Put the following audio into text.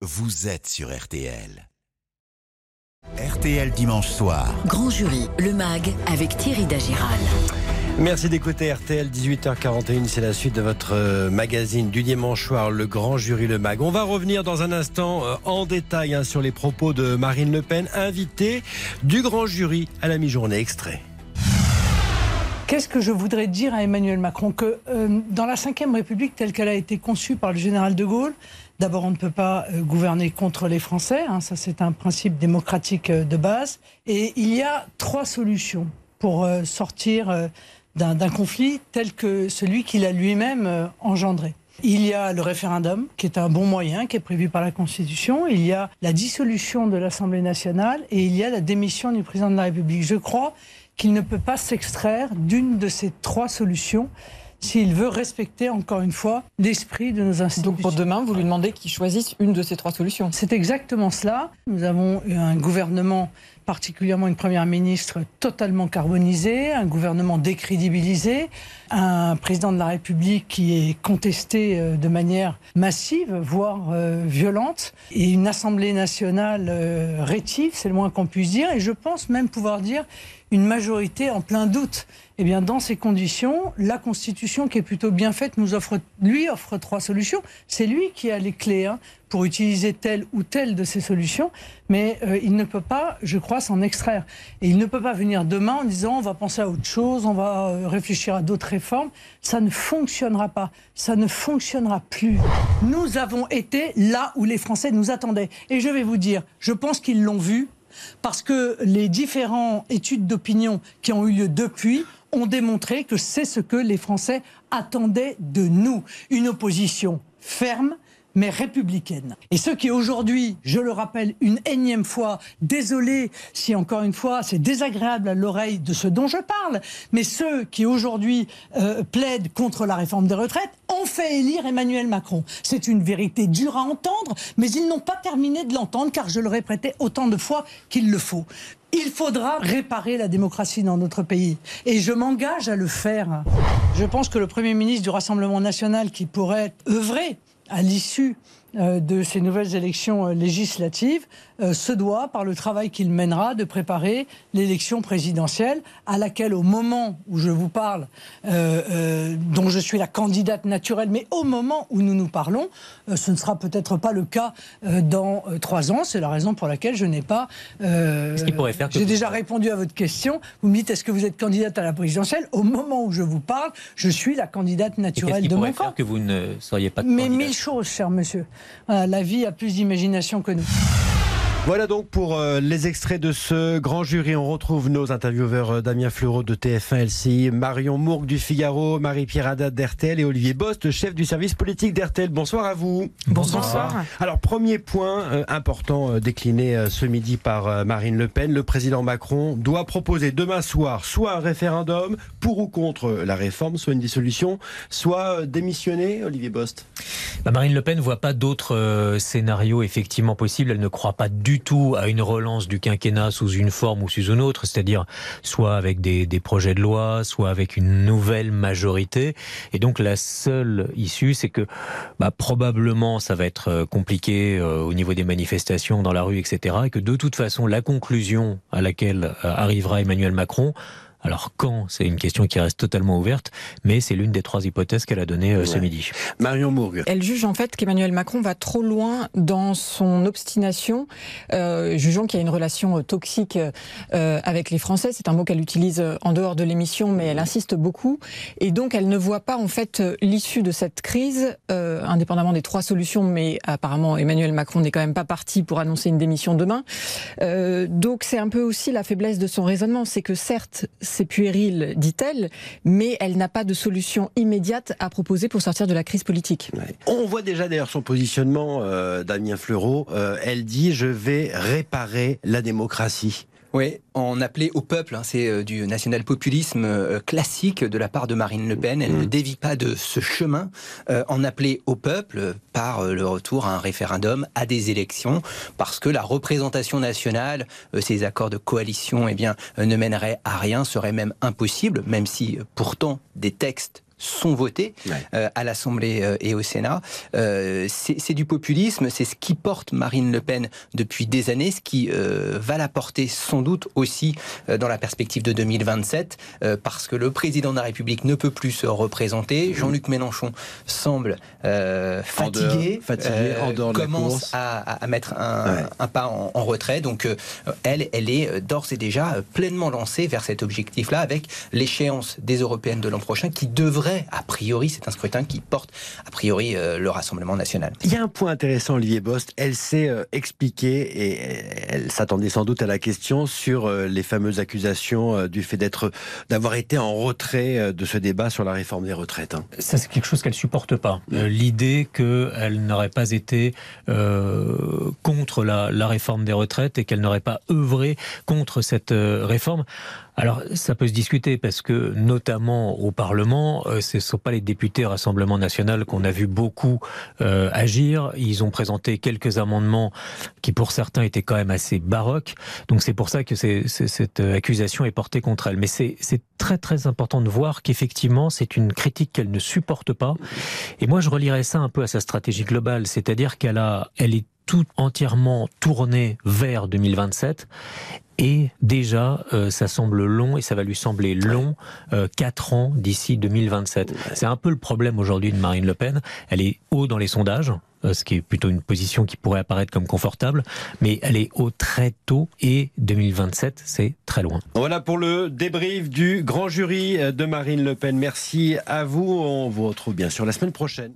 vous êtes sur RTL. RTL dimanche soir. Grand jury, le MAG avec Thierry Dagiral. Merci d'écouter RTL 18h41, c'est la suite de votre euh, magazine du dimanche soir, le grand jury Le Mag. On va revenir dans un instant euh, en détail hein, sur les propos de Marine Le Pen, invitée du grand jury à la mi-journée extrait. Qu'est-ce que je voudrais dire à Emmanuel Macron Que euh, dans la Ve République telle qu'elle a été conçue par le général de Gaulle, d'abord on ne peut pas gouverner contre les Français, hein, ça c'est un principe démocratique de base, et il y a trois solutions pour sortir d'un conflit tel que celui qu'il a lui-même euh, engendré. Il y a le référendum, qui est un bon moyen, qui est prévu par la Constitution. Il y a la dissolution de l'Assemblée nationale et il y a la démission du président de la République. Je crois qu'il ne peut pas s'extraire d'une de ces trois solutions s'il veut respecter, encore une fois, l'esprit de nos institutions. Donc pour demain, vous lui demandez qu'il choisisse une de ces trois solutions C'est exactement cela. Nous avons eu un gouvernement particulièrement une première ministre totalement carbonisée, un gouvernement décrédibilisé, un président de la République qui est contesté euh, de manière massive, voire euh, violente, et une Assemblée nationale euh, rétive, c'est le moins qu'on puisse dire, et je pense même pouvoir dire une majorité en plein doute. Eh bien, dans ces conditions, la Constitution, qui est plutôt bien faite, offre, lui offre trois solutions. C'est lui qui a les clés hein, pour utiliser telle ou telle de ces solutions, mais euh, il ne peut pas, je crois, s'en extraire. Et il ne peut pas venir demain en disant on va penser à autre chose, on va euh, réfléchir à d'autres réformes. Ça ne fonctionnera pas. Ça ne fonctionnera plus. Nous avons été là où les Français nous attendaient. Et je vais vous dire, je pense qu'ils l'ont vu parce que les différentes études d'opinion qui ont eu lieu depuis ont démontré que c'est ce que les Français attendaient de nous. Une opposition ferme, mais républicaine. Et ceux qui aujourd'hui, je le rappelle une énième fois, désolé si encore une fois c'est désagréable à l'oreille de ceux dont je parle, mais ceux qui aujourd'hui euh, plaident contre la réforme des retraites ont fait élire Emmanuel Macron. C'est une vérité dure à entendre, mais ils n'ont pas terminé de l'entendre car je le répétais autant de fois qu'il le faut. Il faudra réparer la démocratie dans notre pays. Et je m'engage à le faire. Je pense que le Premier ministre du Rassemblement national qui pourrait œuvrer à l'issue de ces nouvelles élections euh, législatives euh, se doit, par le travail qu'il mènera, de préparer l'élection présidentielle à laquelle, au moment où je vous parle, dont je suis la candidate naturelle, mais au moment où nous nous parlons, ce ne sera peut-être pas le cas dans trois ans. C'est la raison pour laquelle je n'ai pas... J'ai déjà répondu à votre question. Vous me dites, est-ce que vous êtes candidate à la présidentielle? Au moment où je vous parle, je suis la candidate naturelle de mon camp. que vous ne seriez pas Mais mille choses, cher monsieur. La vie a plus d'imagination que nous. Voilà donc pour euh, les extraits de ce grand jury. On retrouve nos intervieweurs euh, Damien Fleureau de TF1 LCI, Marion Mourgue du Figaro, Marie-Pierre Haddad d'RTL et Olivier Bost, chef du service politique d'RTL. Bonsoir à vous. Bonsoir. Alors, premier point euh, important décliné ce midi par Marine Le Pen. Le président Macron doit proposer demain soir soit un référendum pour ou contre la réforme, soit une dissolution, soit démissionner, Olivier Bost. Bah, Marine Le Pen ne voit pas d'autres scénarios effectivement possibles. Elle ne croit pas du tout à une relance du quinquennat sous une forme ou sous une autre, c'est-à-dire soit avec des, projets de loi, soit avec une nouvelle majorité. Et donc la seule issue, c'est que bah, probablement ça va être euh, compliqué euh, au niveau des manifestations dans la rue, etc. Et que de toute façon, la conclusion à laquelle euh, arrivera Emmanuel Macron, alors quand, c'est une question qui reste totalement ouverte, mais c'est l'une des trois hypothèses qu'elle a données euh, ce midi. Marion Mourgue. Elle juge en fait qu'Emmanuel Macron va trop loin dans son obstination, euh, jugeant qu'il y a une relation euh, toxique avec les Français. C'est un mot qu'elle utilise en dehors de l'émission, mais elle insiste beaucoup. Et donc elle ne voit pas en fait l'issue de cette crise, indépendamment des trois solutions, mais apparemment Emmanuel Macron n'est quand même pas parti pour annoncer une démission demain. donc c'est un peu aussi la faiblesse de son raisonnement, c'est que certes, c'est puéril, dit-elle, mais elle n'a pas de solution immédiate à proposer pour sortir de la crise politique. On voit déjà d'ailleurs son positionnement, euh, Damien Fleureau. Elle dit je vais réparer la démocratie. Oui, en appelait au peuple, hein, c'est euh, du national-populisme euh, classique de la part de Marine Le Pen. Elle ne mm. dévie pas de ce chemin. Euh, en appeler au peuple par le retour à un référendum, à des élections, parce que la représentation nationale, ces accords de coalition, eh bien, ne mèneraient à rien, seraient même impossibles, même si pourtant des textes sont votés à l'Assemblée et au Sénat. c'est du populisme, c'est ce qui porte Marine Le Pen depuis des années, ce qui va la porter sans doute aussi dans la perspective de 2027, parce que le président de la République ne peut plus se représenter. Jean-Luc Mélenchon semble fatigué, commence à, mettre un, pas en, retrait. Donc elle, elle est d'ores et déjà pleinement lancée vers cet objectif-là, avec l'échéance des européennes de l'an prochain, qui devrait, a priori, c'est un scrutin qui porte, a priori, euh, le Rassemblement national. Il y a un point intéressant, Olivier Bost. Elle s'est euh, expliquée et elle s'attendait sans doute à la question sur euh, les fameuses accusations du fait d'être, d'avoir été en retrait de ce débat sur la réforme des retraites. Hein. Ça, c'est quelque chose qu'elle supporte pas. L'idée qu'elle n'aurait pas été contre la, la réforme des retraites et qu'elle n'aurait pas œuvré contre cette réforme. Alors, ça peut se discuter parce que, notamment au Parlement, euh, ce ne sont pas les députés Rassemblement national qu'on a vu beaucoup euh, agir. Ils ont présenté quelques amendements qui, pour certains, étaient quand même assez baroques. Donc, c'est pour ça que cette accusation est portée contre elle. Mais c'est très, très important de voir qu'effectivement, c'est une critique qu'elle ne supporte pas. Et moi, je relirais ça un peu à sa stratégie globale. C'est-à-dire qu'elle a, elle est tout entièrement tournée vers 2027 et déjà, euh, ça semble long et ça va lui sembler long, euh, 4 ans d'ici 2027. C'est un peu le problème aujourd'hui de Marine Le Pen. Elle est haut dans les sondages, euh, ce qui est plutôt une position qui pourrait apparaître comme confortable, mais elle est haut très tôt et 2027, c'est très loin. Voilà pour le débrief du grand jury de Marine Le Pen. Merci à vous. On vous retrouve bien sûr la semaine prochaine.